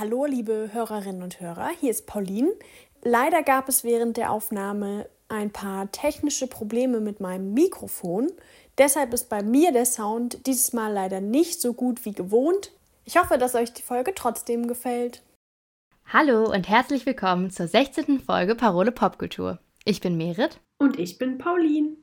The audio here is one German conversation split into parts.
Hallo, liebe Hörerinnen und Hörer, hier ist Pauline. Leider gab es während der Aufnahme ein paar technische Probleme mit meinem Mikrofon. Deshalb ist bei mir der Sound dieses Mal leider nicht so gut wie gewohnt. Ich hoffe, dass euch die Folge trotzdem gefällt. Hallo und herzlich willkommen zur 16. Folge Parole Popkultur. Ich bin Merit. Und ich bin Pauline.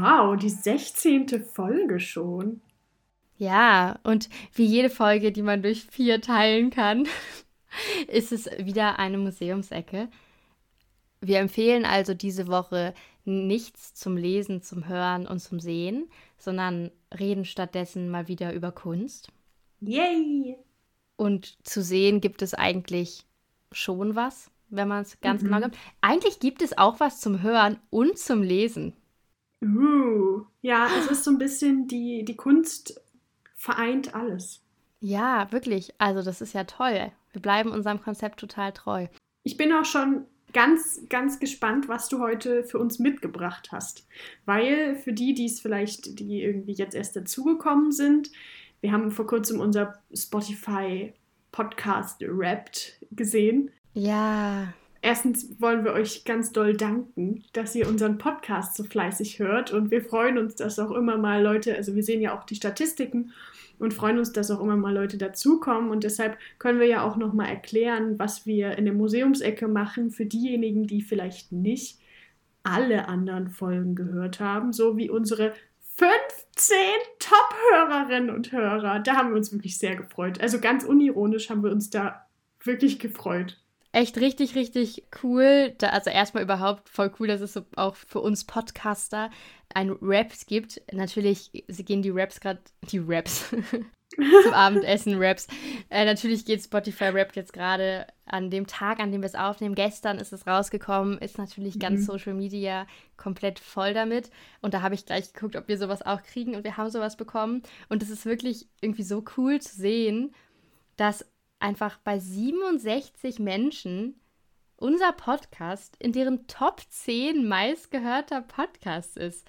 Wow, die 16. Folge schon. Ja, und wie jede Folge, die man durch vier teilen kann, ist es wieder eine Museumsecke. Wir empfehlen also diese Woche nichts zum Lesen, zum Hören und zum Sehen, sondern reden stattdessen mal wieder über Kunst. Yay! Und zu sehen gibt es eigentlich schon was, wenn man es ganz Mhm. genau gibt. Eigentlich gibt es auch was zum Hören und zum Lesen. Uh, ja, es ist so ein bisschen die, die Kunst vereint alles. Ja, wirklich. Also das ist ja toll. Wir bleiben unserem Konzept total treu. Ich bin auch schon ganz, ganz gespannt, was du heute für uns mitgebracht hast. Weil für die, die es vielleicht, die irgendwie jetzt erst dazugekommen sind, wir haben vor kurzem unser Spotify Podcast Wrapped gesehen. Ja, Erstens wollen wir euch ganz doll danken, dass ihr unseren Podcast so fleißig hört und wir freuen uns, dass auch immer mal Leute, also wir sehen ja auch die Statistiken und freuen uns, dass auch immer mal Leute dazukommen und deshalb können wir ja auch noch mal erklären, was wir in der Museumsecke machen für diejenigen, die vielleicht nicht alle anderen Folgen gehört haben, so wie unsere 15 Top-Hörerinnen und Hörer. Da haben wir uns wirklich sehr gefreut. Also ganz unironisch haben wir uns da wirklich gefreut. Echt richtig, richtig cool. Da, also erstmal überhaupt voll cool, dass es so auch für uns Podcaster ein Raps gibt. Natürlich sie gehen die Raps gerade, die Raps zum Abendessen Raps. Äh, natürlich geht Spotify Rap jetzt gerade an dem Tag, an dem wir es aufnehmen. Gestern ist es rausgekommen, ist natürlich ganz Mhm. Social Media komplett voll damit. Und da habe ich gleich geguckt, ob wir sowas auch kriegen und wir haben sowas bekommen. Und es ist wirklich irgendwie so cool zu sehen, dass einfach bei 67 Menschen unser Podcast in deren Top 10 meistgehörter Podcast ist.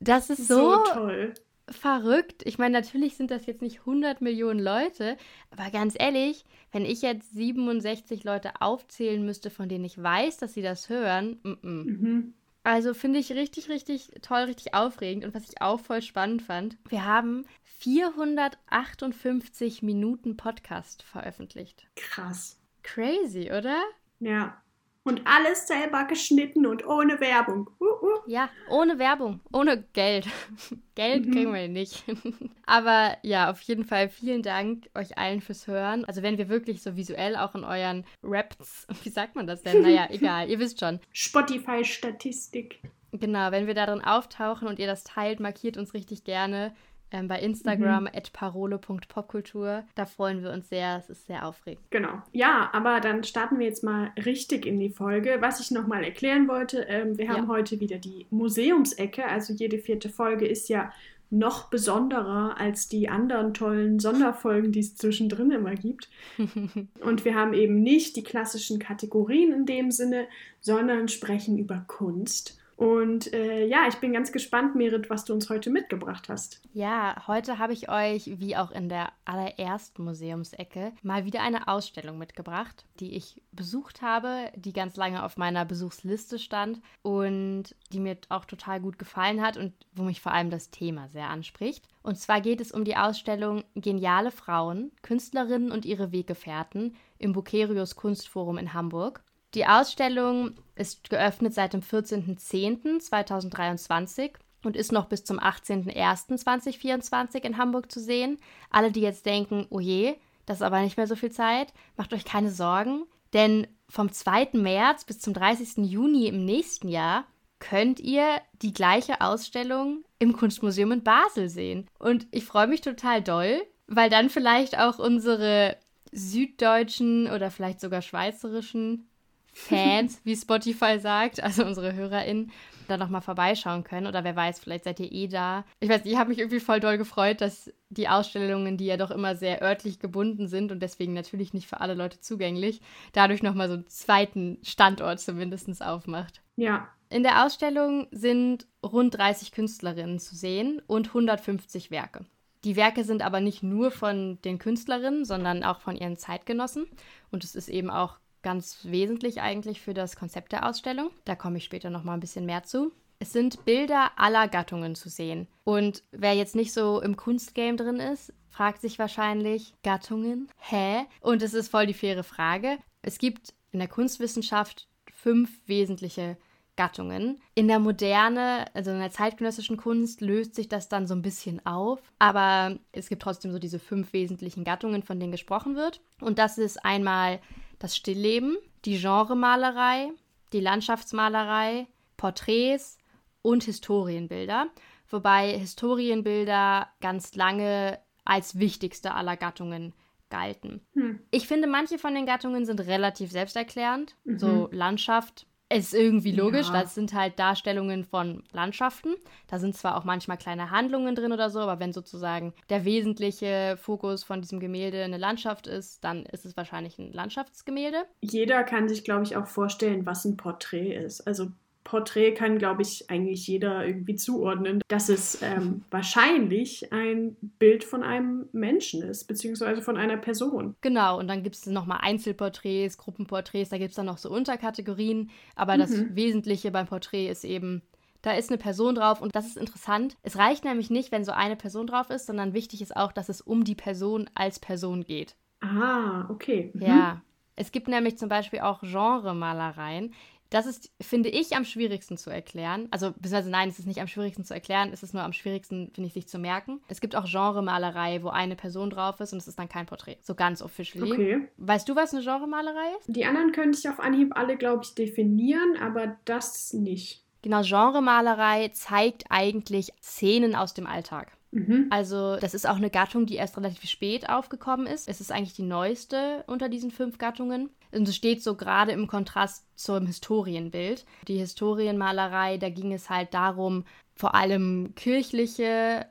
Das ist so, toll. verrückt. Ich meine, natürlich sind das jetzt nicht 100 Millionen Leute, aber ganz ehrlich, wenn ich jetzt 67 Leute aufzählen müsste, von denen ich weiß, dass sie das hören, mm -mm. Mhm. Also finde ich richtig, richtig toll, richtig aufregend. Und was ich auch voll spannend fand, wir haben 458 Minuten Podcast veröffentlicht. Krass. Crazy, oder? Ja. Und alles selber geschnitten und ohne Werbung. Uh, uh. Ja, ohne Werbung, ohne Geld. Geld Mhm. kriegen wir nicht. Aber ja, auf jeden Fall vielen Dank euch allen fürs Hören. Also wenn wir wirklich so visuell auch in euren Raps, wie sagt man das denn? Naja, egal, ihr wisst schon. Spotify-Statistik. Genau, wenn wir darin auftauchen und ihr das teilt, markiert uns richtig gerne ähm, bei Instagram at parole.popkultur. Da freuen wir uns sehr. Es ist sehr aufregend. Genau. Ja, aber dann starten wir jetzt mal richtig in die Folge. Was ich nochmal erklären wollte, ähm, wir haben Ja. heute wieder die Museumsecke. Also jede vierte Folge ist ja noch besonderer als die anderen tollen Sonderfolgen, die es zwischendrin immer gibt. Und wir haben eben nicht die klassischen Kategorien in dem Sinne, sondern sprechen über Kunst. Und äh, ja, ich bin ganz gespannt, Merit, was du uns heute mitgebracht hast. Ja, heute habe ich euch, wie auch in der allerersten Museumsecke, mal wieder eine Ausstellung mitgebracht, die ich besucht habe, die ganz lange auf meiner Besuchsliste stand und die mir auch total gut gefallen hat und wo mich vor allem das Thema sehr anspricht. Und zwar geht es um die Ausstellung Geniale Frauen, Künstlerinnen und ihre Weggefährten im Bucerius Kunstforum in Hamburg. Die Ausstellung ist geöffnet seit dem 14.10.2023 und ist noch bis zum 18.01.2024 in Hamburg zu sehen. Alle, die jetzt denken, oh je, das ist aber nicht mehr so viel Zeit, macht euch keine Sorgen, denn vom 2. März bis zum 30. Juni im nächsten Jahr könnt ihr die gleiche Ausstellung im Kunstmuseum in Basel sehen. Und ich freue mich total doll, weil dann vielleicht auch unsere süddeutschen oder vielleicht sogar schweizerischen Fans, wie Spotify sagt, also unsere HörerInnen, da nochmal vorbeischauen können. Oder wer weiß, vielleicht seid ihr eh da. Ich weiß, ich habe mich irgendwie voll doll gefreut, dass die Ausstellungen, die ja doch immer sehr örtlich gebunden sind und deswegen natürlich nicht für alle Leute zugänglich, dadurch nochmal so einen zweiten Standort zumindest aufmacht. Ja. In der Ausstellung sind rund 30 Künstlerinnen zu sehen und 150 Werke. Die Werke sind aber nicht nur von den Künstlerinnen, sondern auch von ihren Zeitgenossen. Und es ist eben auch ganz wesentlich eigentlich für das Konzept der Ausstellung. Da komme ich später noch mal ein bisschen mehr zu. Es sind Bilder aller Gattungen zu sehen. Und wer jetzt nicht so im Kunstgame drin ist, fragt sich wahrscheinlich, Gattungen? Hä? Und es ist voll die faire Frage. Es gibt in der Kunstwissenschaft fünf wesentliche Gattungen. In der Moderne, also in der zeitgenössischen Kunst, löst sich das dann so ein bisschen auf. Aber es gibt trotzdem so diese fünf wesentlichen Gattungen, von denen gesprochen wird. Und das ist einmal das Stillleben, die Genremalerei, die Landschaftsmalerei, Porträts und Historienbilder. Wobei Historienbilder ganz lange als wichtigste aller Gattungen galten. Hm. Ich finde, manche von den Gattungen sind relativ selbsterklärend. Mhm. So Landschaft ist irgendwie logisch. Ja. Das sind halt Darstellungen von Landschaften. Da sind zwar auch manchmal kleine Handlungen drin oder so, aber wenn sozusagen der wesentliche Fokus von diesem Gemälde eine Landschaft ist, dann ist es wahrscheinlich ein Landschaftsgemälde. Jeder kann sich, glaube ich, auch vorstellen, was ein Porträt ist. Also Porträt kann, glaube ich, eigentlich jeder irgendwie zuordnen, dass es ähm, wahrscheinlich ein Bild von einem Menschen ist, beziehungsweise von einer Person. Genau, und dann gibt es nochmal Einzelporträts, Gruppenporträts, da gibt es dann noch so Unterkategorien, aber mhm. das Wesentliche beim Porträt ist eben, da ist eine Person drauf und das ist interessant. Es reicht nämlich nicht, wenn so eine Person drauf ist, sondern wichtig ist auch, dass es um die Person als Person geht. Ah, okay. Mhm. Ja. Es gibt nämlich zum Beispiel auch Genremalereien. Das ist, finde ich, am schwierigsten zu erklären. Also, beziehungsweise nein, es ist nicht am schwierigsten zu erklären, es ist nur am schwierigsten, finde ich, sich zu merken. Es gibt auch Genremalerei, wo eine Person drauf ist und es ist dann kein Porträt. So ganz officially. Okay. Weißt du, was eine Genremalerei ist? Die anderen könnte ich auf Anhieb alle, glaube ich, definieren, aber das nicht. Genau, Genremalerei zeigt eigentlich Szenen aus dem Alltag. Mhm. Also das ist auch eine Gattung, die erst relativ spät aufgekommen ist. Es ist eigentlich die neueste unter diesen fünf Gattungen. Und es steht so gerade im Kontrast zum Historienbild. Die Historienmalerei, da ging es halt darum, vor allem kirchliche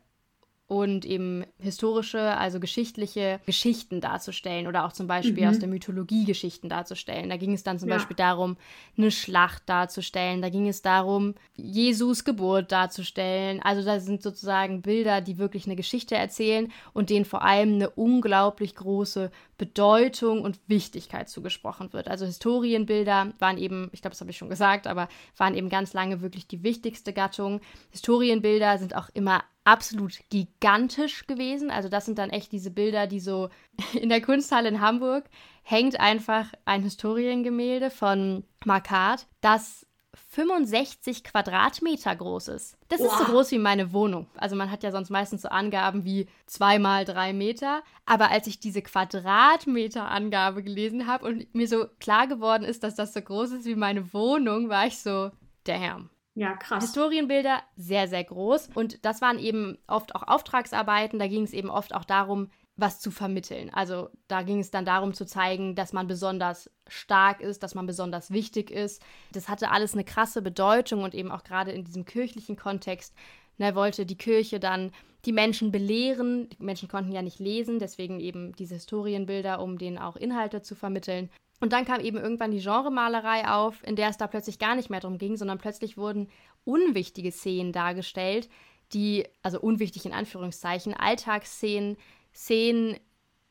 und eben historische, also geschichtliche Geschichten darzustellen oder auch zum Beispiel mhm. aus der Mythologie Geschichten darzustellen. Da ging es dann zum ja. Beispiel darum, eine Schlacht darzustellen. Da ging es darum, Jesus Geburt darzustellen. Also da sind sozusagen Bilder, die wirklich eine Geschichte erzählen und denen vor allem eine unglaublich große Bedeutung und Wichtigkeit zugesprochen wird. Also Historienbilder waren eben, ich glaube, das habe ich schon gesagt, aber waren eben ganz lange wirklich die wichtigste Gattung. Historienbilder sind auch immer absolut gigantisch gewesen. Also das sind dann echt diese Bilder, die so in der Kunsthalle in Hamburg hängt einfach ein Historiengemälde von Marquardt, das 65 Quadratmeter groß ist. Das Boah. ist so groß wie meine Wohnung. Also man hat ja sonst meistens so Angaben wie zwei mal drei Meter. Aber als ich diese Quadratmeter-Angabe gelesen habe und mir so klar geworden ist, dass das so groß ist wie meine Wohnung, war ich so, damn. Ja, krass. Historienbilder sehr, sehr groß. Und das waren eben oft auch Auftragsarbeiten. Da ging es eben oft auch darum, was zu vermitteln. Also da ging es dann darum zu zeigen, dass man besonders stark ist, dass man besonders wichtig ist. Das hatte alles eine krasse Bedeutung und eben auch gerade in diesem kirchlichen Kontext. Ne, wollte die Kirche dann die Menschen belehren. Die Menschen konnten ja nicht lesen, deswegen eben diese Historienbilder, um denen auch Inhalte zu vermitteln. Und dann kam eben irgendwann die Genremalerei auf, in der es da plötzlich gar nicht mehr darum ging, sondern plötzlich wurden unwichtige Szenen dargestellt, die, also unwichtig in Anführungszeichen, Alltagsszenen, Szenen,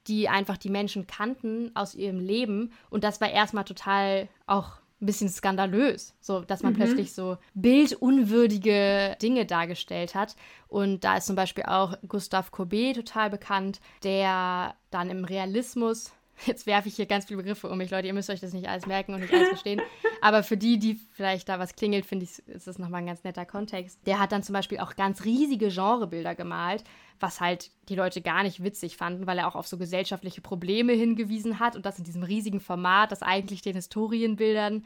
die einfach die Menschen kannten aus ihrem Leben. Und das war erstmal total auch ein bisschen skandalös, so dass man mhm. plötzlich so bildunwürdige Dinge dargestellt hat. Und da ist zum Beispiel auch Gustave Courbet total bekannt, der dann im Realismus Jetzt werfe ich hier ganz viele Begriffe um mich, Leute. Ihr müsst euch das nicht alles merken und nicht alles verstehen. Aber für die, die vielleicht da was klingelt, finde ich, ist das nochmal ein ganz netter Kontext. Der hat dann zum Beispiel auch ganz riesige Genrebilder gemalt, was halt die Leute gar nicht witzig fanden, weil er auch auf so gesellschaftliche Probleme hingewiesen hat und das in diesem riesigen Format, das eigentlich den Historienbildern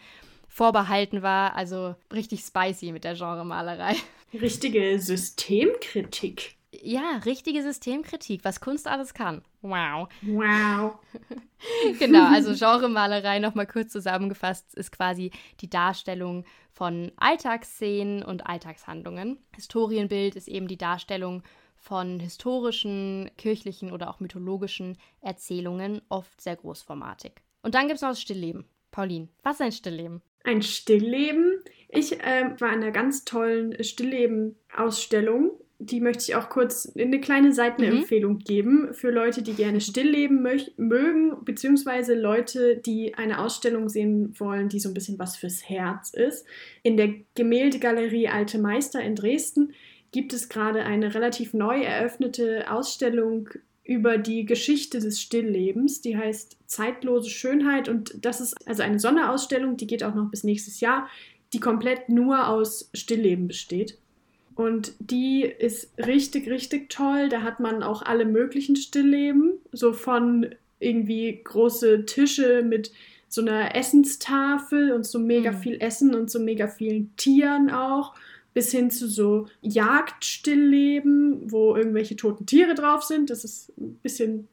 vorbehalten war. Also richtig spicy mit der Genremalerei. Richtige Systemkritik. Ja, richtige Systemkritik, was Kunst alles kann. Wow. Wow. genau, also Genremalerei nochmal kurz zusammengefasst ist quasi die Darstellung von Alltagsszenen und Alltagshandlungen. Historienbild ist eben die Darstellung von historischen, kirchlichen oder auch mythologischen Erzählungen, oft sehr großformatig. Und dann gibt es noch das Stillleben. Pauline, was ist ein Stillleben? Ein Stillleben. Ich äh, war in einer ganz tollen Stillleben-Ausstellung die möchte ich auch kurz eine kleine Seitenempfehlung mhm. geben für Leute, die gerne stillleben mögen, beziehungsweise Leute, die eine Ausstellung sehen wollen, die so ein bisschen was fürs Herz ist. In der Gemäldegalerie Alte Meister in Dresden gibt es gerade eine relativ neu eröffnete Ausstellung über die Geschichte des Stilllebens. Die heißt Zeitlose Schönheit und das ist also eine Sonderausstellung, die geht auch noch bis nächstes Jahr, die komplett nur aus Stillleben besteht. Und die ist richtig, richtig toll. Da hat man auch alle möglichen Stillleben, so von irgendwie große Tische mit so einer Essenstafel und so mega mhm. viel Essen und so mega vielen Tieren auch, bis hin zu so Jagdstillleben, wo irgendwelche toten Tiere drauf sind. Das ist ein bisschen.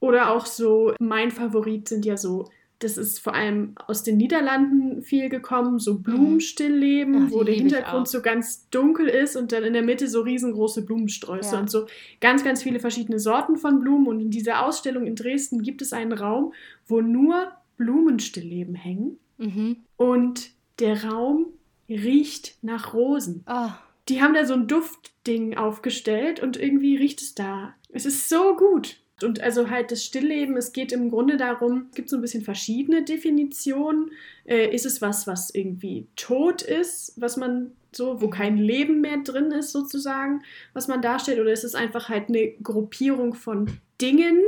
Oder auch so, mein Favorit sind ja so das ist vor allem aus den Niederlanden viel gekommen, so mhm. Blumenstillleben, Ach, wo der Hintergrund so ganz dunkel ist und dann in der Mitte so riesengroße Blumensträuße ja. und so ganz, ganz viele verschiedene Sorten von Blumen. Und in dieser Ausstellung in Dresden gibt es einen Raum, wo nur Blumenstillleben hängen. Mhm. Und der Raum riecht nach Rosen. Oh. Die haben da so ein Duftding aufgestellt und irgendwie riecht es da. Es ist so gut. Und also halt das Stillleben, es geht im Grunde darum, es gibt so ein bisschen verschiedene Definitionen. Äh, ist es was, was irgendwie tot ist, was man so, wo kein Leben mehr drin ist sozusagen, was man darstellt? Oder ist es einfach halt eine Gruppierung von Dingen?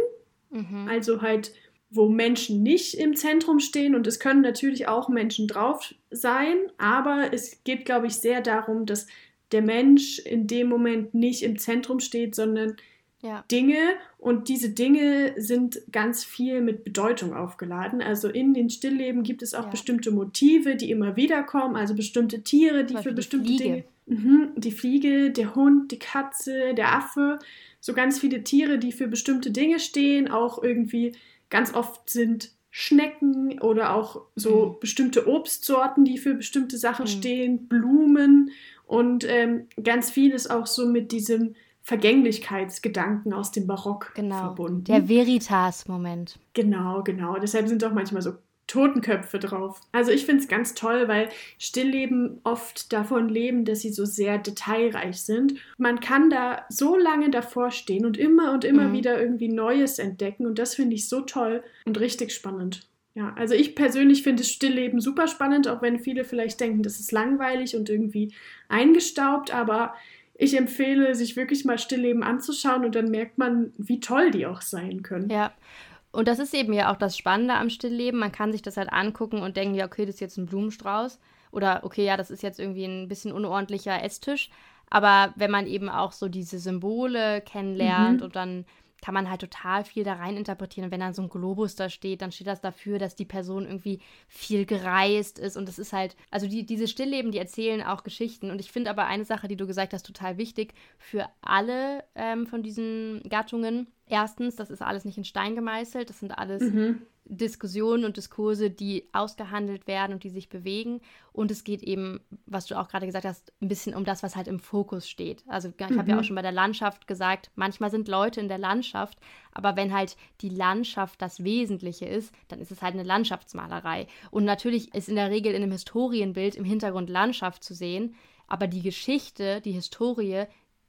Mhm. Also halt, wo Menschen nicht im Zentrum stehen und es können natürlich auch Menschen drauf sein, aber es geht, glaube ich, sehr darum, dass der Mensch in dem Moment nicht im Zentrum steht, sondern ja. Dinge und diese Dinge sind ganz viel mit Bedeutung aufgeladen. Also in den Stillleben gibt es auch ja. bestimmte Motive, die immer wieder kommen, also bestimmte Tiere, die für bestimmte die Dinge. Mhm, die Fliege, der Hund, die Katze, der Affe, so ganz viele Tiere, die für bestimmte Dinge stehen, auch irgendwie ganz oft sind Schnecken oder auch so mhm. bestimmte Obstsorten, die für bestimmte Sachen mhm. stehen, Blumen und ähm, ganz vieles auch so mit diesem Vergänglichkeitsgedanken aus dem Barock genau, verbunden. Der Veritas-Moment. Genau, genau. Deshalb sind auch manchmal so Totenköpfe drauf. Also ich finde es ganz toll, weil Stillleben oft davon leben, dass sie so sehr detailreich sind. Man kann da so lange davor stehen und immer und immer mhm. wieder irgendwie Neues entdecken und das finde ich so toll und richtig spannend. Ja, also ich persönlich finde das Stillleben super spannend, auch wenn viele vielleicht denken, das ist langweilig und irgendwie eingestaubt, aber ich empfehle, sich wirklich mal Stillleben anzuschauen und dann merkt man, wie toll die auch sein können. Ja. Und das ist eben ja auch das Spannende am Stillleben. Man kann sich das halt angucken und denken, ja, okay, das ist jetzt ein Blumenstrauß. Oder okay, ja, das ist jetzt irgendwie ein bisschen unordentlicher Esstisch. Aber wenn man eben auch so diese Symbole kennenlernt mhm. und dann kann man halt total viel da rein interpretieren. Und wenn dann so ein Globus da steht, dann steht das dafür, dass die Person irgendwie viel gereist ist. Und das ist halt, also die, diese Stillleben, die erzählen auch Geschichten. Und ich finde aber eine Sache, die du gesagt hast, total wichtig für alle ähm, von diesen Gattungen. Erstens, das ist alles nicht in Stein gemeißelt, das sind alles mhm. Diskussionen und Diskurse, die ausgehandelt werden und die sich bewegen. Und es geht eben, was du auch gerade gesagt hast, ein bisschen um das, was halt im Fokus steht. Also ich mhm. habe ja auch schon bei der Landschaft gesagt, manchmal sind Leute in der Landschaft, aber wenn halt die Landschaft das Wesentliche ist, dann ist es halt eine Landschaftsmalerei. Und natürlich ist in der Regel in einem Historienbild im Hintergrund Landschaft zu sehen, aber die Geschichte, die Historie,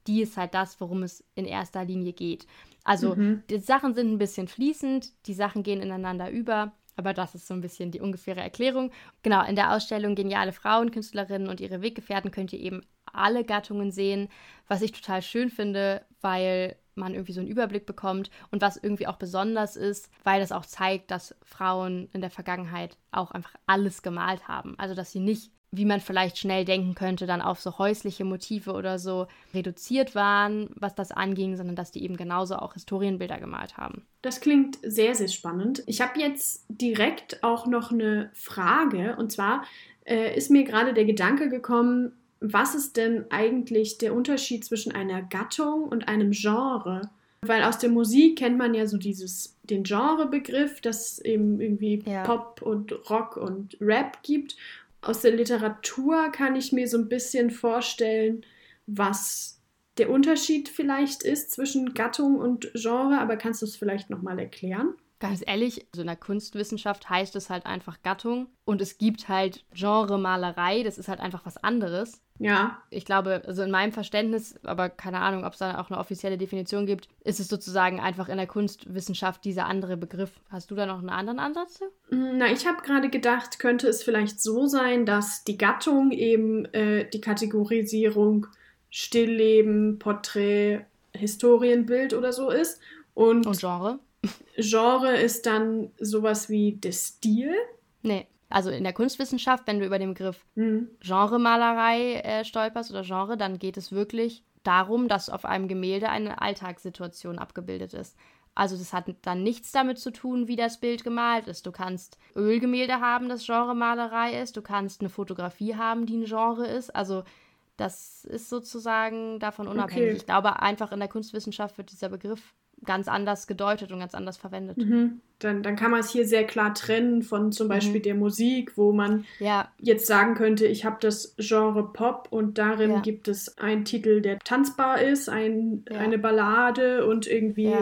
die ist halt das, worum es in erster Linie geht. Also mhm. die Sachen sind ein bisschen fließend, die Sachen gehen ineinander über, aber das ist so ein bisschen die ungefähre Erklärung. Genau, in der Ausstellung Geniale Frauen, Künstlerinnen und ihre Weggefährten könnt ihr eben alle Gattungen sehen, was ich total schön finde, weil man irgendwie so einen Überblick bekommt und was irgendwie auch besonders ist, weil das auch zeigt, dass Frauen in der Vergangenheit auch einfach alles gemalt haben. Also dass sie nicht wie man vielleicht schnell denken könnte, dann auf so häusliche Motive oder so reduziert waren, was das anging, sondern dass die eben genauso auch Historienbilder gemalt haben. Das klingt sehr, sehr spannend. Ich habe jetzt direkt auch noch eine Frage und zwar äh, ist mir gerade der Gedanke gekommen, was ist denn eigentlich der Unterschied zwischen einer Gattung und einem Genre? Weil aus der Musik kennt man ja so dieses, den Genrebegriff, dass es eben irgendwie ja. Pop und Rock und Rap gibt. Aus der Literatur kann ich mir so ein bisschen vorstellen, was der Unterschied vielleicht ist zwischen Gattung und Genre, aber kannst du es vielleicht nochmal erklären? Ganz ehrlich, also in der Kunstwissenschaft heißt es halt einfach Gattung und es gibt halt Genre Malerei, das ist halt einfach was anderes. Ja. Ich glaube, also in meinem Verständnis, aber keine Ahnung, ob es da auch eine offizielle Definition gibt, ist es sozusagen einfach in der Kunstwissenschaft dieser andere Begriff. Hast du da noch einen anderen Ansatz? Na, ich habe gerade gedacht, könnte es vielleicht so sein, dass die Gattung eben äh, die Kategorisierung Stillleben, Porträt, Historienbild oder so ist. Und, und Genre? Genre ist dann sowas wie der Stil. Nee. Also in der Kunstwissenschaft, wenn du über den Begriff mhm. Genremalerei äh, stolperst oder Genre, dann geht es wirklich darum, dass auf einem Gemälde eine Alltagssituation abgebildet ist. Also das hat dann nichts damit zu tun, wie das Bild gemalt ist. Du kannst Ölgemälde haben, das Genremalerei ist. Du kannst eine Fotografie haben, die ein Genre ist. Also das ist sozusagen davon unabhängig. Okay. Ich glaube einfach in der Kunstwissenschaft wird dieser Begriff ganz anders gedeutet und ganz anders verwendet. Mhm. Dann, dann kann man es hier sehr klar trennen von zum Beispiel mhm. der Musik, wo man ja. jetzt sagen könnte, ich habe das Genre Pop und darin ja. gibt es einen Titel, der tanzbar ist, ein, ja. eine Ballade und irgendwie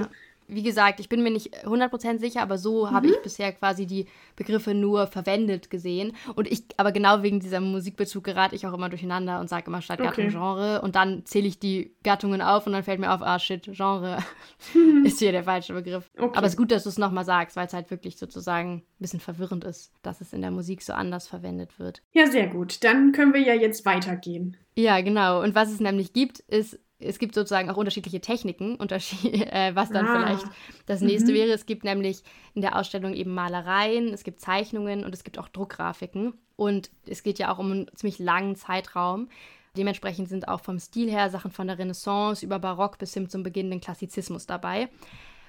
wie gesagt, ich bin mir nicht 100% sicher, aber so mhm. habe ich bisher quasi die Begriffe nur verwendet gesehen. Und ich, aber genau wegen dieser Musikbezug gerate ich auch immer durcheinander und sage immer statt Gattung okay. Genre. Und dann zähle ich die Gattungen auf und dann fällt mir auf, ah shit, Genre ist hier der falsche Begriff. Okay. Aber es ist gut, dass du es nochmal sagst, weil es halt wirklich sozusagen ein bisschen verwirrend ist, dass es in der Musik so anders verwendet wird. Ja, sehr gut. Dann können wir ja jetzt weitergehen. Ja, genau. Und was es nämlich gibt, ist es gibt sozusagen auch unterschiedliche Techniken, unterschied äh, was dann ah. vielleicht das nächste mhm. wäre. Es gibt nämlich in der Ausstellung eben Malereien, es gibt Zeichnungen und es gibt auch Druckgrafiken. Und es geht ja auch um einen ziemlich langen Zeitraum. Dementsprechend sind auch vom Stil her Sachen von der Renaissance über Barock bis hin zum beginnenden Klassizismus dabei.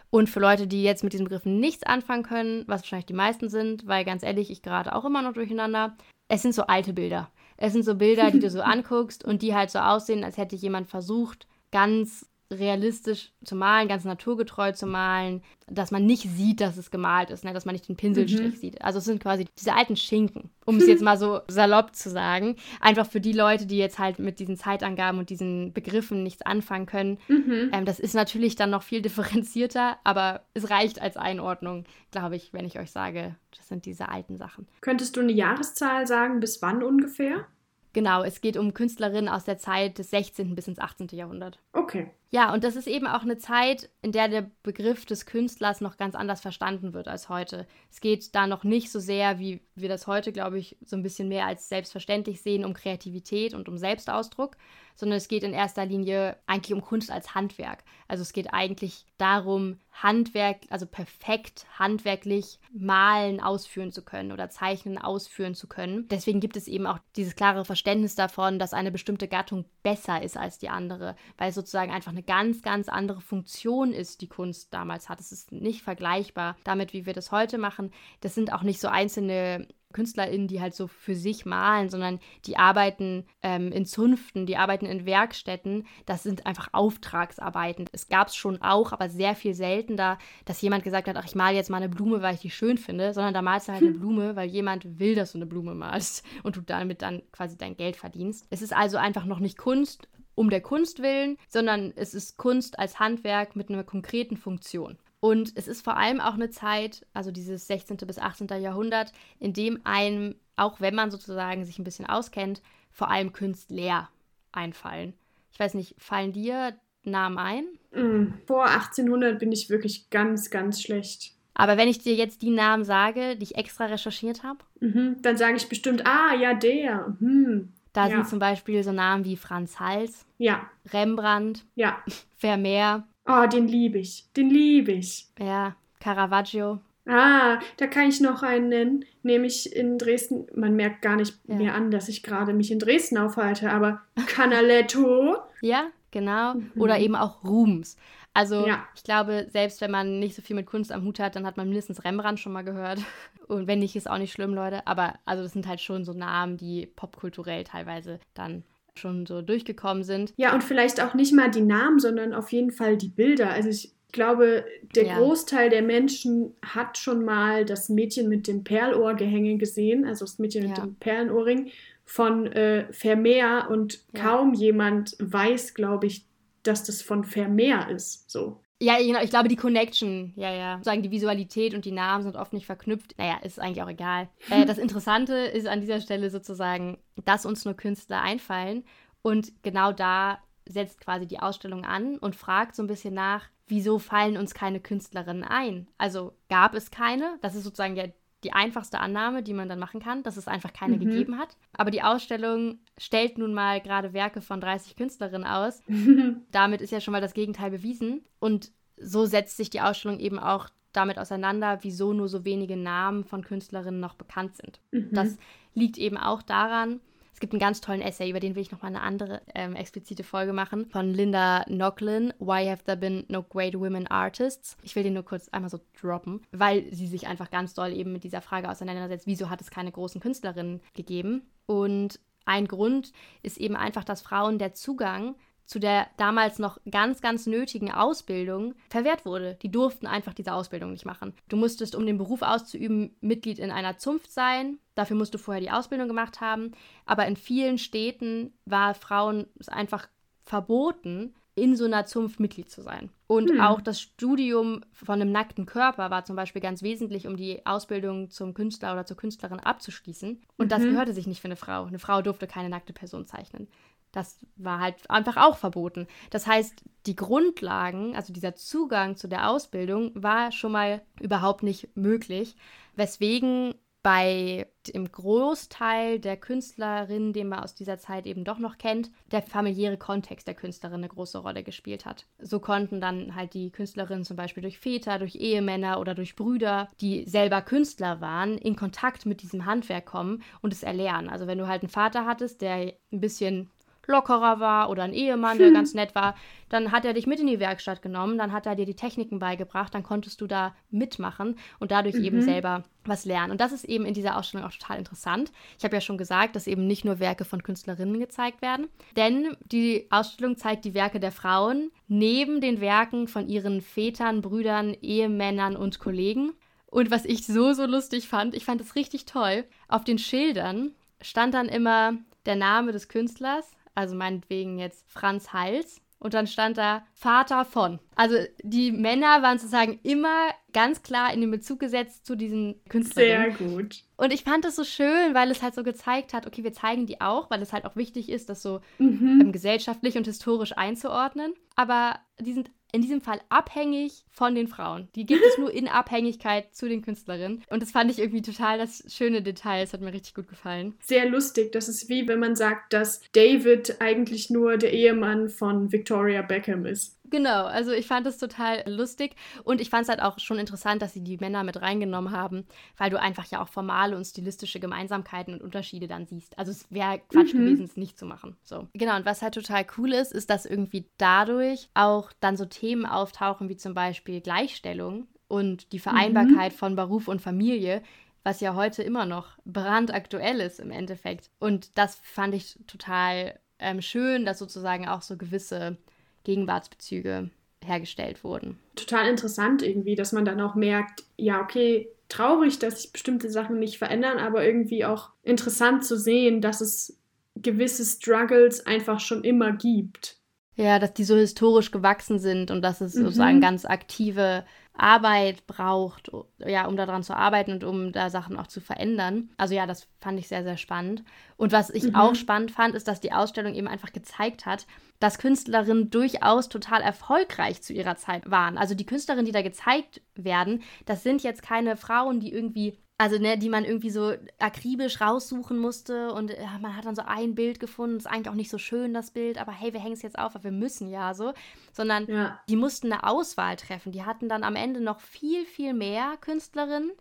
Und für Leute, die jetzt mit diesen Begriffen nichts anfangen können, was wahrscheinlich die meisten sind, weil ganz ehrlich, ich gerade auch immer noch durcheinander, es sind so alte Bilder. Es sind so Bilder, die du so anguckst und die halt so aussehen, als hätte jemand versucht, ganz realistisch zu malen, ganz naturgetreu zu malen, dass man nicht sieht, dass es gemalt ist, ne? dass man nicht den Pinselstrich mhm. sieht. Also es sind quasi diese alten Schinken, um es jetzt mal so salopp zu sagen. Einfach für die Leute, die jetzt halt mit diesen Zeitangaben und diesen Begriffen nichts anfangen können. Mhm. Ähm, das ist natürlich dann noch viel differenzierter, aber es reicht als Einordnung, glaube ich, wenn ich euch sage, das sind diese alten Sachen. Könntest du eine Jahreszahl sagen, bis wann ungefähr? Genau, es geht um Künstlerinnen aus der Zeit des 16. bis ins 18. Jahrhundert. Okay. Ja, und das ist eben auch eine Zeit, in der der Begriff des Künstlers noch ganz anders verstanden wird als heute. Es geht da noch nicht so sehr, wie wir das heute, glaube ich, so ein bisschen mehr als selbstverständlich sehen, um Kreativität und um Selbstausdruck, sondern es geht in erster Linie eigentlich um Kunst als Handwerk. Also es geht eigentlich darum, Handwerk, also perfekt handwerklich malen ausführen zu können oder zeichnen ausführen zu können. Deswegen gibt es eben auch dieses klare Verständnis davon, dass eine bestimmte Gattung besser ist als die andere, weil es sozusagen einfach eine ganz, ganz andere Funktion ist, die Kunst damals hat. Es ist nicht vergleichbar damit, wie wir das heute machen. Das sind auch nicht so einzelne KünstlerInnen, die halt so für sich malen, sondern die arbeiten ähm, in Zunften, die arbeiten in Werkstätten. Das sind einfach Auftragsarbeiten. Es gab es schon auch, aber sehr viel seltener, dass jemand gesagt hat, ach, ich male jetzt mal eine Blume, weil ich die schön finde, sondern da malst du halt hm. eine Blume, weil jemand will, dass du eine Blume malst und du damit dann quasi dein Geld verdienst. Es ist also einfach noch nicht Kunst um der Kunst willen, sondern es ist Kunst als Handwerk mit einer konkreten Funktion. Und es ist vor allem auch eine Zeit, also dieses 16. bis 18. Jahrhundert, in dem einem, auch wenn man sozusagen sich ein bisschen auskennt, vor allem Künstler einfallen. Ich weiß nicht, fallen dir Namen ein? Mm, vor 1800 bin ich wirklich ganz, ganz schlecht. Aber wenn ich dir jetzt die Namen sage, die ich extra recherchiert habe, mhm, dann sage ich bestimmt, ah, ja, der. Mhm. Da ja. sind zum Beispiel so Namen wie Franz Hals, ja. Rembrandt, ja. Vermeer, Oh, den liebe ich. Den liebe ich. Ja, Caravaggio. Ah, da kann ich noch einen nennen, nämlich in Dresden. Man merkt gar nicht ja. mehr an, dass ich gerade mich in Dresden aufhalte, aber Canaletto. ja, genau. Mhm. Oder eben auch Rums. Also ja. ich glaube, selbst wenn man nicht so viel mit Kunst am Hut hat, dann hat man mindestens Rembrandt schon mal gehört. Und wenn nicht, ist auch nicht schlimm, Leute. Aber also das sind halt schon so Namen, die popkulturell teilweise dann schon so durchgekommen sind. Ja, und vielleicht auch nicht mal die Namen, sondern auf jeden Fall die Bilder. Also ich glaube, der ja. Großteil der Menschen hat schon mal das Mädchen mit dem Perlohrgehänge gesehen, also das Mädchen ja. mit dem Perlenohrring von äh, Vermeer und ja. kaum jemand weiß, glaube ich, dass das von Vermeer ist. So. Ja, genau, ich glaube, die Connection, ja, ja. Sagen, die Visualität und die Namen sind oft nicht verknüpft. Naja, ist eigentlich auch egal. Äh, das Interessante ist an dieser Stelle sozusagen, dass uns nur Künstler einfallen. Und genau da setzt quasi die Ausstellung an und fragt so ein bisschen nach, wieso fallen uns keine Künstlerinnen ein? Also gab es keine? Das ist sozusagen ja die einfachste Annahme, die man dann machen kann, dass es einfach keine mhm. gegeben hat. Aber die Ausstellung stellt nun mal gerade Werke von 30 Künstlerinnen aus. damit ist ja schon mal das Gegenteil bewiesen. Und so setzt sich die Ausstellung eben auch damit auseinander, wieso nur so wenige Namen von Künstlerinnen noch bekannt sind. Mhm. Das liegt eben auch daran, es gibt einen ganz tollen Essay, über den will ich nochmal eine andere ähm, explizite Folge machen, von Linda Nochlin, Why Have There Been No Great Women Artists? Ich will den nur kurz einmal so droppen, weil sie sich einfach ganz doll eben mit dieser Frage auseinandersetzt, wieso hat es keine großen Künstlerinnen gegeben? Und ein Grund ist eben einfach, dass Frauen der Zugang zu der damals noch ganz, ganz nötigen Ausbildung verwehrt wurde. Die durften einfach diese Ausbildung nicht machen. Du musstest, um den Beruf auszuüben, Mitglied in einer Zunft sein. Dafür musst du vorher die Ausbildung gemacht haben. Aber in vielen Städten war Frauen es einfach verboten, in so einer Zunft Mitglied zu sein. Und hm. auch das Studium von einem nackten Körper war zum Beispiel ganz wesentlich, um die Ausbildung zum Künstler oder zur Künstlerin abzuschließen. Und mhm. das gehörte sich nicht für eine Frau. Eine Frau durfte keine nackte Person zeichnen. Das war halt einfach auch verboten. Das heißt, die Grundlagen, also dieser Zugang zu der Ausbildung, war schon mal überhaupt nicht möglich, weswegen bei dem Großteil der Künstlerinnen, den man aus dieser Zeit eben doch noch kennt, der familiäre Kontext der Künstlerin eine große Rolle gespielt hat. So konnten dann halt die Künstlerinnen zum Beispiel durch Väter, durch Ehemänner oder durch Brüder, die selber Künstler waren, in Kontakt mit diesem Handwerk kommen und es erlernen. Also wenn du halt einen Vater hattest, der ein bisschen lockerer war oder ein Ehemann, der hm. ganz nett war, dann hat er dich mit in die Werkstatt genommen, dann hat er dir die Techniken beigebracht, dann konntest du da mitmachen und dadurch mhm. eben selber was lernen. Und das ist eben in dieser Ausstellung auch total interessant. Ich habe ja schon gesagt, dass eben nicht nur Werke von Künstlerinnen gezeigt werden, denn die Ausstellung zeigt die Werke der Frauen neben den Werken von ihren Vätern, Brüdern, Ehemännern und Kollegen. Und was ich so, so lustig fand, ich fand es richtig toll, auf den Schildern stand dann immer der Name des Künstlers, also meinetwegen jetzt Franz Hals. Und dann stand da Vater von. Also die Männer waren sozusagen immer ganz klar in den Bezug gesetzt zu diesen Künstlerinnen. Sehr gut. Und ich fand das so schön, weil es halt so gezeigt hat, okay, wir zeigen die auch, weil es halt auch wichtig ist, das so mhm. ähm, gesellschaftlich und historisch einzuordnen. Aber die sind in diesem Fall abhängig von den Frauen. Die gibt es nur in Abhängigkeit zu den Künstlerinnen. Und das fand ich irgendwie total das schöne Detail. Das hat mir richtig gut gefallen. Sehr lustig. Das ist wie wenn man sagt, dass David eigentlich nur der Ehemann von Victoria Beckham ist. Genau, also ich fand es total lustig und ich fand es halt auch schon interessant, dass sie die Männer mit reingenommen haben, weil du einfach ja auch formale und stilistische Gemeinsamkeiten und Unterschiede dann siehst. Also es wäre Quatsch mhm. gewesen, es nicht zu machen. So. Genau, und was halt total cool ist, ist, dass irgendwie dadurch auch dann so Themen auftauchen, wie zum Beispiel Gleichstellung und die Vereinbarkeit mhm. von Beruf und Familie, was ja heute immer noch brandaktuell ist im Endeffekt. Und das fand ich total ähm, schön, dass sozusagen auch so gewisse Gegenwartsbezüge hergestellt wurden. Total interessant irgendwie, dass man dann auch merkt, ja, okay, traurig, dass sich bestimmte Sachen nicht verändern, aber irgendwie auch interessant zu sehen, dass es gewisse Struggles einfach schon immer gibt. Ja, dass die so historisch gewachsen sind und dass es mhm. sozusagen ganz aktive Arbeit braucht, ja, um daran zu arbeiten und um da Sachen auch zu verändern. Also ja, das fand ich sehr, sehr spannend. Und was ich mhm. auch spannend fand, ist, dass die Ausstellung eben einfach gezeigt hat, dass Künstlerinnen durchaus total erfolgreich zu ihrer Zeit waren. Also die Künstlerinnen, die da gezeigt werden, das sind jetzt keine Frauen, die irgendwie also ne, die man irgendwie so akribisch raussuchen musste und ja, man hat dann so ein Bild gefunden, ist eigentlich auch nicht so schön das Bild, aber hey, wir hängen es jetzt auf, weil wir müssen ja so, sondern ja. die mussten eine Auswahl treffen. Die hatten dann am Ende noch viel viel mehr Künstlerinnen.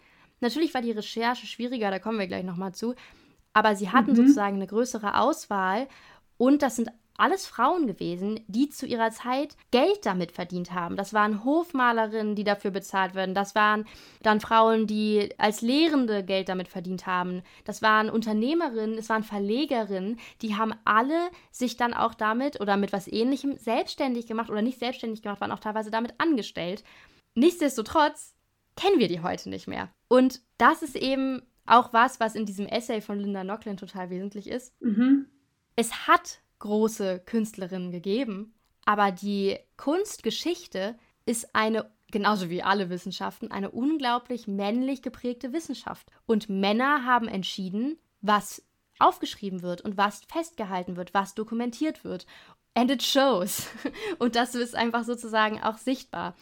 Natürlich war die Recherche schwieriger, da kommen wir gleich noch mal zu, aber sie hatten mhm. sozusagen eine größere Auswahl und das sind alles Frauen gewesen, die zu ihrer Zeit Geld damit verdient haben. Das waren Hofmalerinnen, die dafür bezahlt werden. Das waren dann Frauen, die als Lehrende Geld damit verdient haben. Das waren Unternehmerinnen, es waren Verlegerinnen, die haben alle sich dann auch damit oder mit was ähnlichem selbstständig gemacht oder nicht selbstständig gemacht, waren auch teilweise damit angestellt. Nichtsdestotrotz kennen wir die heute nicht mehr. Und das ist eben auch was, was in diesem Essay von Linda Nocklin total wesentlich ist. Mhm. Es hat große Künstlerinnen gegeben, aber die Kunstgeschichte ist eine, genauso wie alle Wissenschaften, eine unglaublich männlich geprägte Wissenschaft. Und Männer haben entschieden, was aufgeschrieben wird und was festgehalten wird, was dokumentiert wird. And it shows. Und das ist einfach sozusagen auch sichtbar.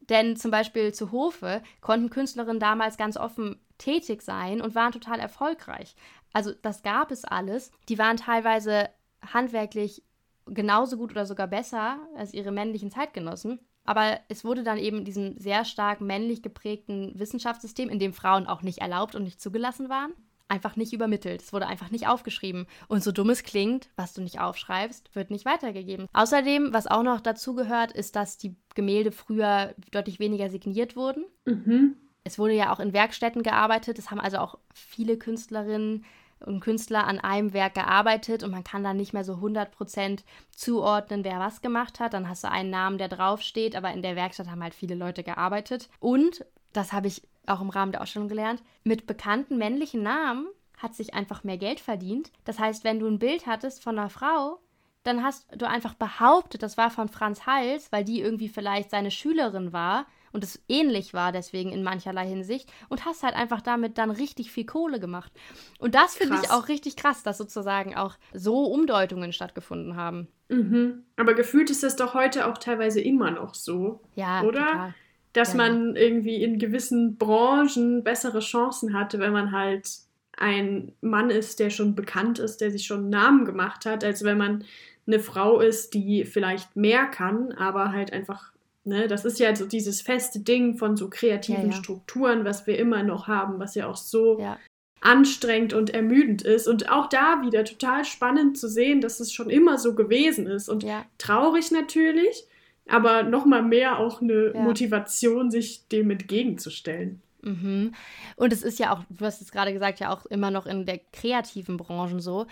Denn zum Beispiel zu Hofe konnten Künstlerinnen damals ganz offen tätig sein und waren total erfolgreich. Also das gab es alles. Die waren teilweise handwerklich genauso gut oder sogar besser als ihre männlichen Zeitgenossen. Aber es wurde dann eben diesem sehr stark männlich geprägten Wissenschaftssystem, in dem Frauen auch nicht erlaubt und nicht zugelassen waren, einfach nicht übermittelt. Es wurde einfach nicht aufgeschrieben. Und so dumm es klingt, was du nicht aufschreibst, wird nicht weitergegeben. Außerdem, was auch noch dazu gehört, ist, dass die Gemälde früher deutlich weniger signiert wurden. Mhm. Es wurde ja auch in Werkstätten gearbeitet. Es haben also auch viele Künstlerinnen und Künstler an einem Werk gearbeitet und man kann da nicht mehr so 100% zuordnen, wer was gemacht hat. Dann hast du einen Namen, der draufsteht, aber in der Werkstatt haben halt viele Leute gearbeitet. Und, das habe ich auch im Rahmen der Ausstellung gelernt, mit bekannten männlichen Namen hat sich einfach mehr Geld verdient. Das heißt, wenn du ein Bild hattest von einer Frau, dann hast du einfach behauptet, das war von Franz Hals, weil die irgendwie vielleicht seine Schülerin war und es ähnlich war deswegen in mancherlei Hinsicht und hast halt einfach damit dann richtig viel Kohle gemacht. Und das finde ich auch richtig krass, dass sozusagen auch so Umdeutungen stattgefunden haben. Mhm. Aber gefühlt ist das doch heute auch teilweise immer noch so. Ja, oder? Total. Dass ja. man irgendwie in gewissen Branchen bessere Chancen hatte, wenn man halt ein Mann ist, der schon bekannt ist, der sich schon einen Namen gemacht hat, als wenn man eine Frau ist, die vielleicht mehr kann, aber halt einfach Ne, das ist ja so dieses feste Ding von so kreativen ja, ja. Strukturen, was wir immer noch haben, was ja auch so ja. anstrengend und ermüdend ist. Und auch da wieder total spannend zu sehen, dass es schon immer so gewesen ist. Und traurig natürlich, aber nochmal mehr auch eine Motivation, sich dem entgegenzustellen. Mhm. Und es ist ja auch, du hast es gerade gesagt, ja auch immer noch in der kreativen Branche so,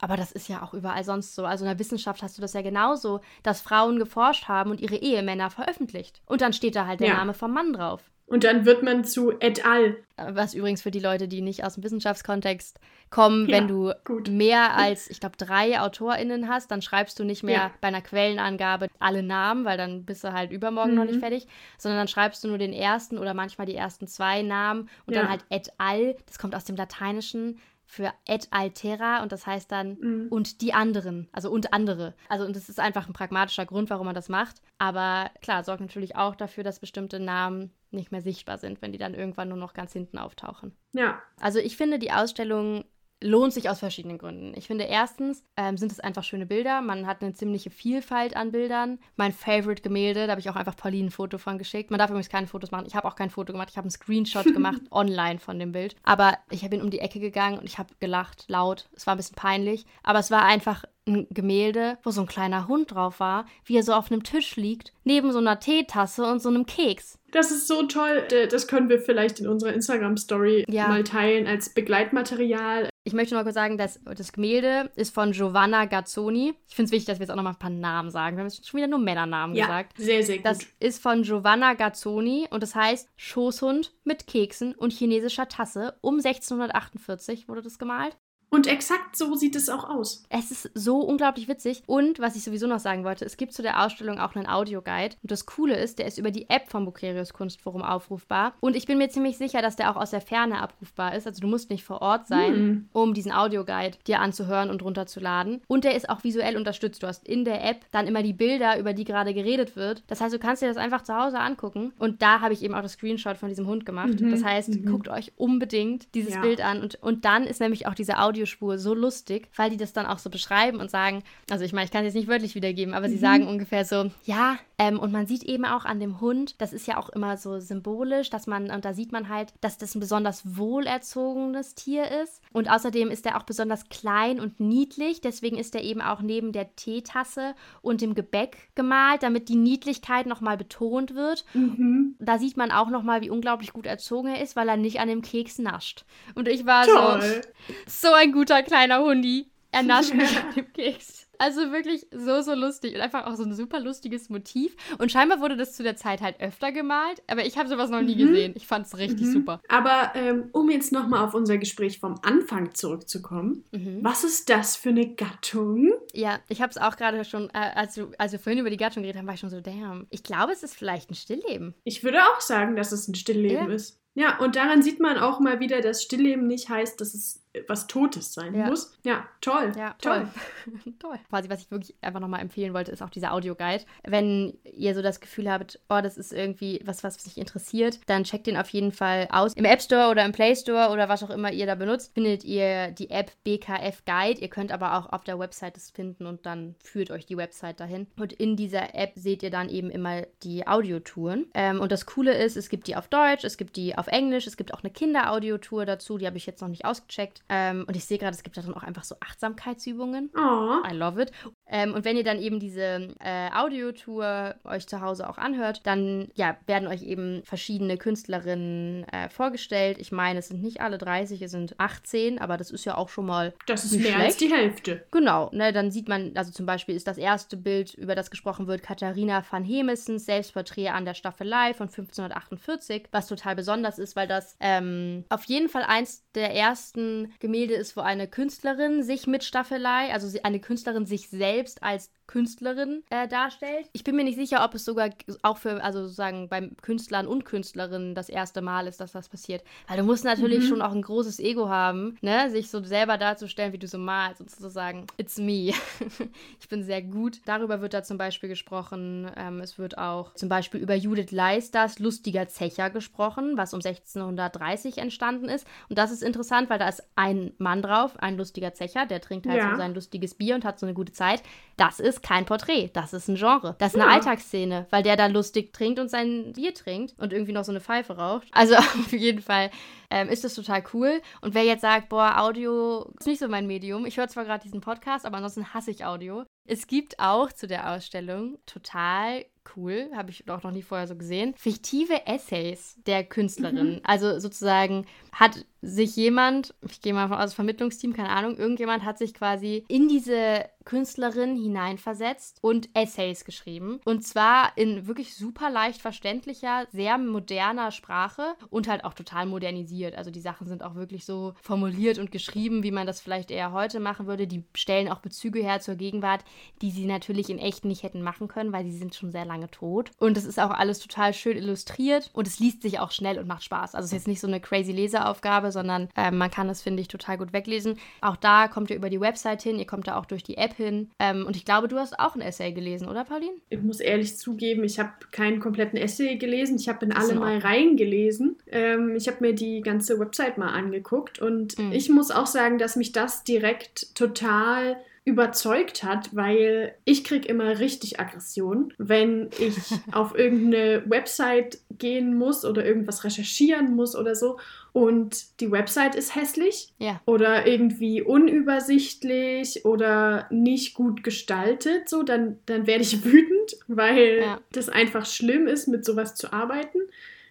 aber das ist ja auch überall sonst so. Also in der Wissenschaft hast du das ja genauso, dass Frauen geforscht haben und ihre Ehemänner veröffentlicht. Und dann steht da halt der ja. Name vom Mann drauf. Und dann wird man zu et al. Was übrigens für die Leute, die nicht aus dem Wissenschaftskontext kommen, ja, wenn du gut. mehr als, ich glaube, drei AutorInnen hast, dann schreibst du nicht mehr ja. bei einer Quellenangabe alle Namen, weil dann bist du halt übermorgen mhm. noch nicht mhm. fertig, sondern dann schreibst du nur den ersten oder manchmal die ersten zwei Namen und ja. dann halt et al. Das kommt aus dem Lateinischen für et altera und das heißt dann mhm. und die anderen, also und andere. Also und das ist einfach ein pragmatischer Grund, warum man das macht. Aber klar, sorgt natürlich auch dafür, dass bestimmte Namen nicht mehr sichtbar sind, wenn die dann irgendwann nur noch ganz hinten auftauchen. Ja. Also ich finde die Ausstellung lohnt sich aus verschiedenen Gründen. Ich finde erstens ähm, sind es einfach schöne Bilder. Man hat eine ziemliche Vielfalt an Bildern. Mein Favorite Gemälde, da habe ich auch einfach Pauline ein Foto von geschickt. Man darf übrigens keine Fotos machen. Ich habe auch kein Foto gemacht. Ich habe einen Screenshot gemacht online von dem Bild. Aber ich bin um die Ecke gegangen und ich habe gelacht, laut. Es war ein bisschen peinlich. Aber es war einfach ein Gemälde, wo so ein kleiner Hund drauf war, wie er so auf einem Tisch liegt, neben so einer Teetasse und so einem Keks. Das ist so toll. Das können wir vielleicht in unserer Instagram-Story ja. mal teilen als Begleitmaterial. Ich möchte noch kurz sagen, dass das Gemälde ist von Giovanna Gazzoni. Ich finde es wichtig, dass wir jetzt auch noch mal ein paar Namen sagen. Wir haben jetzt schon wieder nur Männernamen ja, gesagt. Sehr, sehr gut. Das ist von Giovanna Gazzoni und das heißt Schoßhund mit Keksen und chinesischer Tasse. Um 1648 wurde das gemalt. Und exakt so sieht es auch aus. Es ist so unglaublich witzig. Und was ich sowieso noch sagen wollte, es gibt zu der Ausstellung auch einen Audioguide. Und das Coole ist, der ist über die App vom Bucerius Kunstforum aufrufbar. Und ich bin mir ziemlich sicher, dass der auch aus der Ferne abrufbar ist. Also du musst nicht vor Ort sein, hm. um diesen Audioguide dir anzuhören und runterzuladen. Und der ist auch visuell unterstützt. Du hast in der App dann immer die Bilder, über die gerade geredet wird. Das heißt, du kannst dir das einfach zu Hause angucken. Und da habe ich eben auch das Screenshot von diesem Hund gemacht. Mhm. Das heißt, mhm. guckt euch unbedingt dieses ja. Bild an. Und, und dann ist nämlich auch diese Audio Audiospur so lustig, weil die das dann auch so beschreiben und sagen, also ich meine, ich kann es jetzt nicht wörtlich wiedergeben, aber sie mhm. sagen ungefähr so, ja, Ähm, und man sieht eben auch an dem Hund, das ist ja auch immer so symbolisch, dass man, und da sieht man halt, dass das ein besonders wohlerzogenes Tier ist. Und außerdem ist er auch besonders klein und niedlich. Deswegen ist er eben auch neben der Teetasse und dem Gebäck gemalt, damit die Niedlichkeit nochmal betont wird. Mhm. Da sieht man auch nochmal, wie unglaublich gut erzogen er ist, weil er nicht an dem Keks nascht. Und ich war Toll. so, so ein guter kleiner Hundi. Er nascht nicht an dem Keks. Also wirklich so, so lustig und einfach auch so ein super lustiges Motiv. Und scheinbar wurde das zu der Zeit halt öfter gemalt, aber ich habe sowas noch nie mhm. gesehen. Ich fand es richtig mhm. super. Aber ähm, um jetzt nochmal auf unser Gespräch vom Anfang zurückzukommen, mhm. was ist das für eine Gattung? Ja, ich habe es auch gerade schon, äh, als, du, als wir vorhin über die Gattung geredet haben, war ich schon so, damn. Ich glaube, es ist vielleicht ein Stillleben. Ich würde auch sagen, dass es ein Stillleben ja. ist. Ja, und daran sieht man auch mal wieder, dass Stillleben nicht heißt, dass es was Totes sein ja. muss. Ja, toll. Ja, toll. Toll. toll. Quasi, was ich wirklich einfach nochmal empfehlen wollte, ist auch dieser Audioguide. Wenn ihr so das Gefühl habt, oh, das ist irgendwie was, was mich interessiert, dann checkt den auf jeden Fall aus. Im App Store oder im Play Store oder was auch immer ihr da benutzt, findet ihr die App BKF Guide. Ihr könnt aber auch auf der Website das finden und dann führt euch die Website dahin. Und in dieser App seht ihr dann eben immer die Audiotouren. Ähm, und das Coole ist, es gibt die auf Deutsch, es gibt die auf Englisch, es gibt auch eine Kinderaudiotour dazu, die habe ich jetzt noch nicht ausgecheckt. Ähm, und ich sehe gerade, es gibt da dann auch einfach so Achtsamkeitsübungen. Oh. I love it. Ähm, und wenn ihr dann eben diese äh, Audiotour euch zu Hause auch anhört, dann ja, werden euch eben verschiedene Künstlerinnen äh, vorgestellt. Ich meine, es sind nicht alle 30, es sind 18, aber das ist ja auch schon mal. Das ist mehr schlecht. als die Hälfte. Genau, ne, dann sieht man, also zum Beispiel ist das erste Bild, über das gesprochen wird, Katharina van Hemessens Selbstporträt an der Staffelei von 1548, was total besonders ist, weil das ähm, auf jeden Fall eins der ersten Gemälde ist, wo eine Künstlerin sich mit Staffelei, also eine Künstlerin sich selbst als Künstlerin äh, darstellt. Ich bin mir nicht sicher, ob es sogar auch für, also sozusagen beim Künstlern und Künstlerinnen das erste Mal ist, dass das passiert. Weil du musst natürlich mhm. schon auch ein großes Ego haben, ne, sich so selber darzustellen, wie du so malst und sozusagen, it's me. ich bin sehr gut. Darüber wird da zum Beispiel gesprochen. Ähm, es wird auch zum Beispiel über Judith Leisters Lustiger Zecher gesprochen, was um 1630 entstanden ist. Und das ist interessant, weil da ist ein Mann drauf, ein lustiger Zecher, der trinkt halt ja. so sein lustiges Bier und hat so eine gute Zeit. Das ist kein Porträt, das ist ein Genre. Das ist eine ja. Alltagsszene, weil der da lustig trinkt und sein Bier trinkt und irgendwie noch so eine Pfeife raucht. Also auf jeden Fall ähm, ist das total cool. Und wer jetzt sagt, boah, Audio ist nicht so mein Medium, ich höre zwar gerade diesen Podcast, aber ansonsten hasse ich Audio. Es gibt auch zu der Ausstellung total cool, habe ich auch noch nie vorher so gesehen, fiktive Essays der Künstlerin. Mhm. Also sozusagen hat sich jemand, ich gehe mal aus Vermittlungsteam, keine Ahnung, irgendjemand hat sich quasi in diese Künstlerin hineinversetzt und Essays geschrieben. Und zwar in wirklich super leicht verständlicher, sehr moderner Sprache und halt auch total modernisiert. Also die Sachen sind auch wirklich so formuliert und geschrieben, wie man das vielleicht eher heute machen würde. Die stellen auch Bezüge her zur Gegenwart, die sie natürlich in echt nicht hätten machen können, weil sie sind schon sehr lange tot. Und es ist auch alles total schön illustriert und es liest sich auch schnell und macht Spaß. Also es ist jetzt nicht so eine crazy Sondern äh, man kann es, finde ich, total gut weglesen. Auch da kommt ihr über die Website hin, ihr kommt da auch durch die App hin. Ähm, und ich glaube, du hast auch ein Essay gelesen, oder Pauline? Ich muss ehrlich zugeben, ich habe keinen kompletten Essay gelesen. Ich habe in alle mal reingelesen. Ähm, ich habe mir die ganze Website mal angeguckt und mhm. ich muss auch sagen, dass mich das direkt total überzeugt hat, weil ich kriege immer richtig Aggression, wenn ich auf irgendeine Website gehen muss oder irgendwas recherchieren muss oder so und die Website ist hässlich ja. oder irgendwie unübersichtlich oder nicht gut gestaltet, so dann, dann werde ich wütend, weil ja. das einfach schlimm ist, mit sowas zu arbeiten.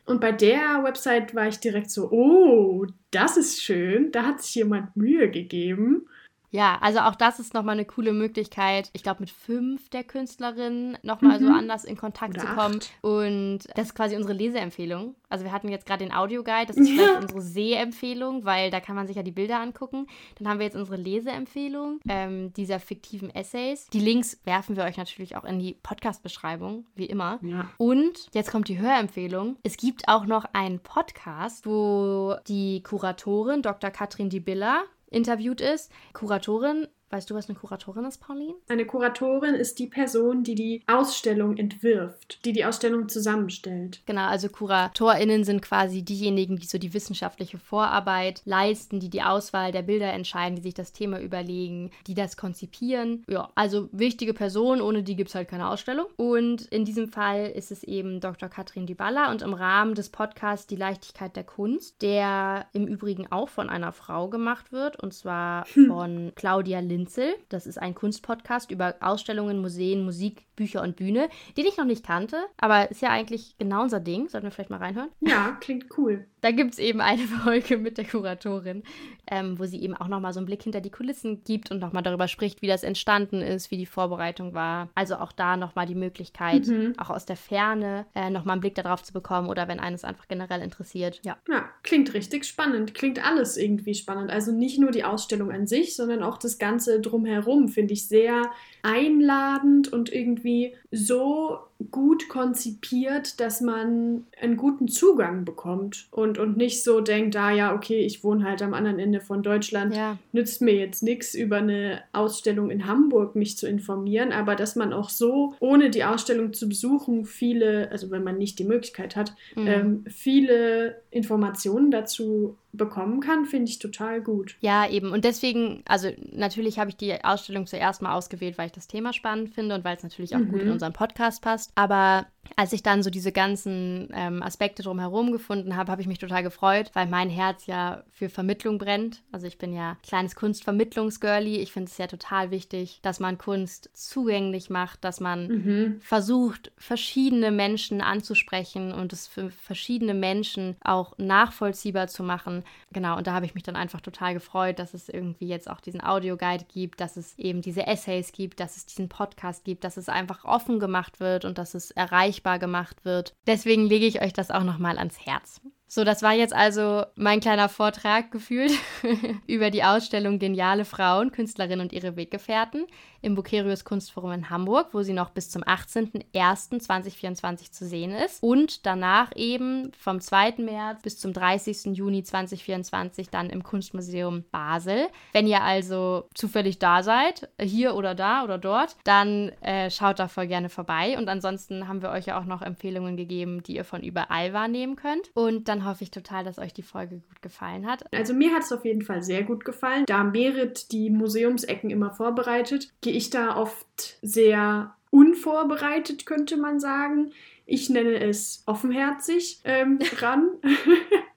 Und bei der Website war ich direkt so, oh, das ist schön, da hat sich jemand Mühe gegeben. Ja, also auch das ist nochmal eine coole Möglichkeit, ich glaube, mit fünf der Künstlerinnen nochmal mhm. so anders in Kontakt Oder zu kommen. Acht. Und das ist quasi unsere Leseempfehlung. Also wir hatten jetzt gerade den Audioguide, das ist ja. vielleicht unsere Sehempfehlung, weil da kann man sich ja die Bilder angucken. Dann haben wir jetzt unsere Leseempfehlung ähm, dieser fiktiven Essays. Die Links werfen wir euch natürlich auch in die Podcast-Beschreibung, wie immer. Ja. Und jetzt kommt die Hörempfehlung. Es gibt auch noch einen Podcast, wo die Kuratorin Dr. Katrin Dibilla interviewt ist. Kuratorin Weißt du, was eine Kuratorin ist, Pauline? Eine Kuratorin ist die Person, die die Ausstellung entwirft, die die Ausstellung zusammenstellt. Genau, also KuratorInnen sind quasi diejenigen, die so die wissenschaftliche Vorarbeit leisten, die die Auswahl der Bilder entscheiden, die sich das Thema überlegen, die das konzipieren. Ja, also wichtige Person, ohne die gibt es halt keine Ausstellung. Und in diesem Fall ist es eben Dr. Katrin Dybala und im Rahmen des Podcasts Die Leichtigkeit der Kunst, der im Übrigen auch von einer Frau gemacht wird, und zwar hm. von Claudia Linzel. Das ist ein Kunstpodcast über Ausstellungen, Museen, Musik, Bücher und Bühne, den ich noch nicht kannte, aber ist ja eigentlich genau unser Ding. Sollten wir vielleicht mal reinhören? Ja, klingt cool. Da gibt es eben eine Folge mit der Kuratorin, ähm, wo sie eben auch nochmal so einen Blick hinter die Kulissen gibt und nochmal darüber spricht, wie das entstanden ist, wie die Vorbereitung war. Also auch da nochmal die Möglichkeit, mhm. auch aus der Ferne äh, nochmal einen Blick darauf zu bekommen oder wenn eines einfach generell interessiert. Ja. ja, klingt richtig spannend. Klingt alles irgendwie spannend. Also nicht nur die Ausstellung an sich, sondern auch das Ganze drumherum finde ich sehr einladend und irgendwie so gut konzipiert, dass man einen guten Zugang bekommt und, und nicht so denkt, ah ja, okay, ich wohne halt am anderen Ende von Deutschland, ja. nützt mir jetzt nichts über eine Ausstellung in Hamburg mich zu informieren, aber dass man auch so, ohne die Ausstellung zu besuchen, viele, also wenn man nicht die Möglichkeit hat, mhm. ähm, viele Informationen dazu bekommen kann, finde ich total gut. Ja, eben. Und deswegen, also natürlich habe ich die Ausstellung zuerst mal ausgewählt, weil ich das Thema spannend finde und weil es natürlich auch mhm. gut in unseren Podcast passt. Aber als ich dann so diese ganzen ähm, Aspekte drumherum gefunden habe, habe ich mich total gefreut, weil mein Herz ja für Vermittlung brennt. Also ich bin ja kleines Kunstvermittlungsgirlie. Ich finde es ja total wichtig, dass man Kunst zugänglich macht, dass man mhm. versucht, verschiedene Menschen anzusprechen und es für verschiedene Menschen auch nachvollziehbar zu machen. Genau, und da habe ich mich dann einfach total gefreut, dass es irgendwie jetzt auch diesen Audioguide gibt, dass es eben diese Essays gibt, dass es diesen Podcast gibt, dass es einfach offen gemacht wird und dass es erreicht erreichbar gemacht wird. Deswegen lege ich euch das auch nochmal ans Herz. So, das war jetzt also mein kleiner Vortrag gefühlt über die Ausstellung Geniale Frauen, Künstlerinnen und ihre Weggefährten im Bukerius Kunstforum in Hamburg, wo sie noch bis zum 18.01.2024 zu sehen ist. Und danach eben vom 2. März bis zum 30. Juni 2024 dann im Kunstmuseum Basel. Wenn ihr also zufällig da seid, hier oder da oder dort, dann äh, schaut da voll gerne vorbei. Und ansonsten haben wir euch ja auch noch Empfehlungen gegeben, die ihr von überall wahrnehmen könnt. Und dann hoffe ich total, dass euch die Folge gut gefallen hat. Also mir hat es auf jeden Fall sehr gut gefallen. Da Merit die Museumsecken immer vorbereitet, gehe ich da oft sehr unvorbereitet, könnte man sagen. Ich nenne es offenherzig ähm, ran.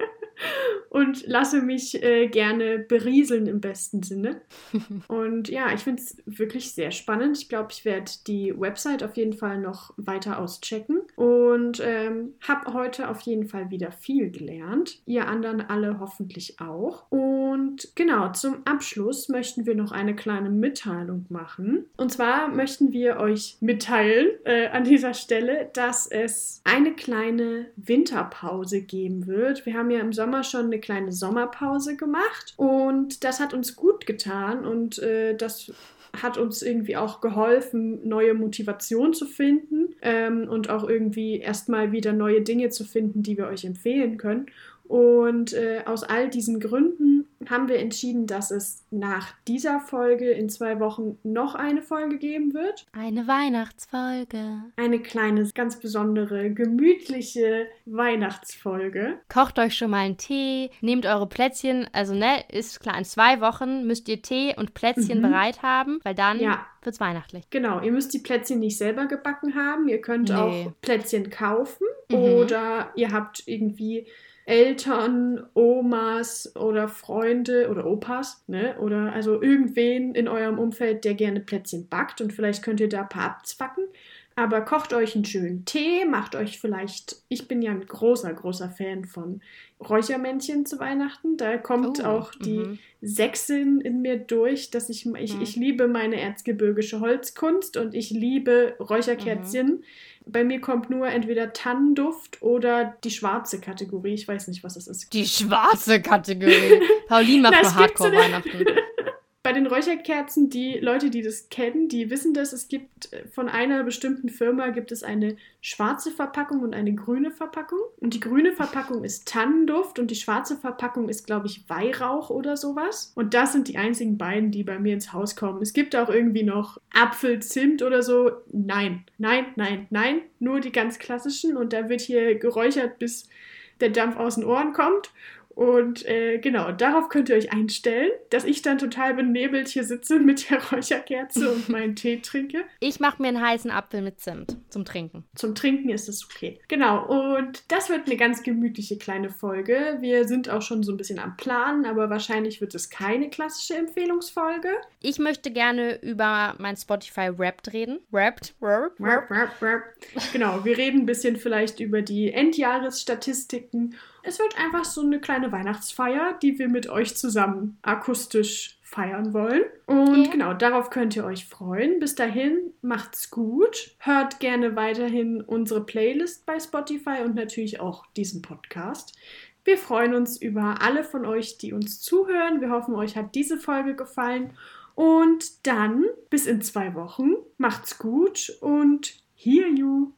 und lasse mich äh, gerne berieseln im besten Sinne. Und ja, ich finde es wirklich sehr spannend. Ich glaube, ich werde die Website auf jeden Fall noch weiter auschecken und ähm, habe heute auf jeden Fall wieder viel gelernt. Ihr anderen alle hoffentlich auch. Und genau, zum Abschluss möchten wir noch eine kleine Mitteilung machen. Und zwar möchten wir euch mitteilen äh, an dieser Stelle, dass es eine kleine Winterpause geben wird. Wir haben ja im Sommer schon eine kleine Sommerpause gemacht und das hat uns gut getan und äh, das hat uns irgendwie auch geholfen, neue Motivation zu finden ähm, und auch irgendwie erstmal wieder neue Dinge zu finden, die wir euch empfehlen können. Und äh, aus all diesen Gründen haben wir entschieden, dass es nach dieser Folge in zwei Wochen noch eine Folge geben wird. Eine Weihnachtsfolge. Eine kleine, ganz besondere, gemütliche Weihnachtsfolge. Kocht euch schon mal einen Tee, nehmt eure Plätzchen, also ne, ist klar, in zwei Wochen müsst ihr Tee und Plätzchen mhm. bereit haben, weil dann ja. es weihnachtlich. Genau, ihr müsst die Plätzchen nicht selber gebacken haben, ihr könnt nee. auch Plätzchen kaufen mhm. oder ihr habt irgendwie Eltern, Omas oder Freunde oder Opas, ne? Oder also irgendwen in eurem Umfeld, der gerne Plätzchen backt und vielleicht könnt ihr da ein paar abzwacken. Aber kocht euch einen schönen Tee, macht euch vielleicht, ich bin ja ein großer, großer Fan von Räuchermännchen zu Weihnachten. Da kommt oh, auch die -hmm. Sechsin in mir durch, dass ich, ich, mhm. ich liebe meine erzgebirgische Holzkunst und ich liebe Räucherkerzchen. Mhm. Bei mir kommt nur entweder Tannenduft oder die schwarze Kategorie. Ich weiß nicht, was das ist. Die schwarze Kategorie. Pauline macht nur Hardcore-Weihnachten. Bei den Räucherkerzen, die Leute, die das kennen, die wissen das, es gibt äh, von einer bestimmten Firma gibt es eine schwarze Verpackung und eine grüne Verpackung. Und die grüne Verpackung ist Tannenduft und die schwarze Verpackung ist, glaube ich, Weihrauch oder sowas. Und das sind die einzigen beiden, die bei mir ins Haus kommen. Es gibt auch irgendwie noch Apfel, Zimt oder so. Nein, nein, nein, nein. Nur die ganz klassischen. Und da wird hier geräuchert, bis der Dampf aus den Ohren kommt. Und äh, genau, darauf könnt ihr euch einstellen, dass ich dann total benebelt hier sitze mit der Räucherkerze und meinen Tee trinke. Ich mache mir einen heißen Apfel mit Zimt zum Trinken. Zum Trinken ist es okay. Genau, und das wird eine ganz gemütliche kleine Folge. Wir sind auch schon so ein bisschen am Planen, aber wahrscheinlich wird es keine klassische Empfehlungsfolge. Ich möchte gerne über mein Spotify Wrapped reden. Wrapped, Wrapped, Wrapped, Wrapped. Genau, wir reden ein bisschen vielleicht über die Endjahresstatistiken es wird einfach so eine kleine Weihnachtsfeier, die wir mit euch zusammen akustisch feiern wollen. Und yeah. genau, darauf könnt ihr euch freuen. Bis dahin, macht's gut. Hört gerne weiterhin unsere Playlist bei Spotify und natürlich auch diesen Podcast. Wir freuen uns über alle von euch, die uns zuhören. Wir hoffen, euch hat diese Folge gefallen. Und dann bis in zwei Wochen. Macht's gut und hear you.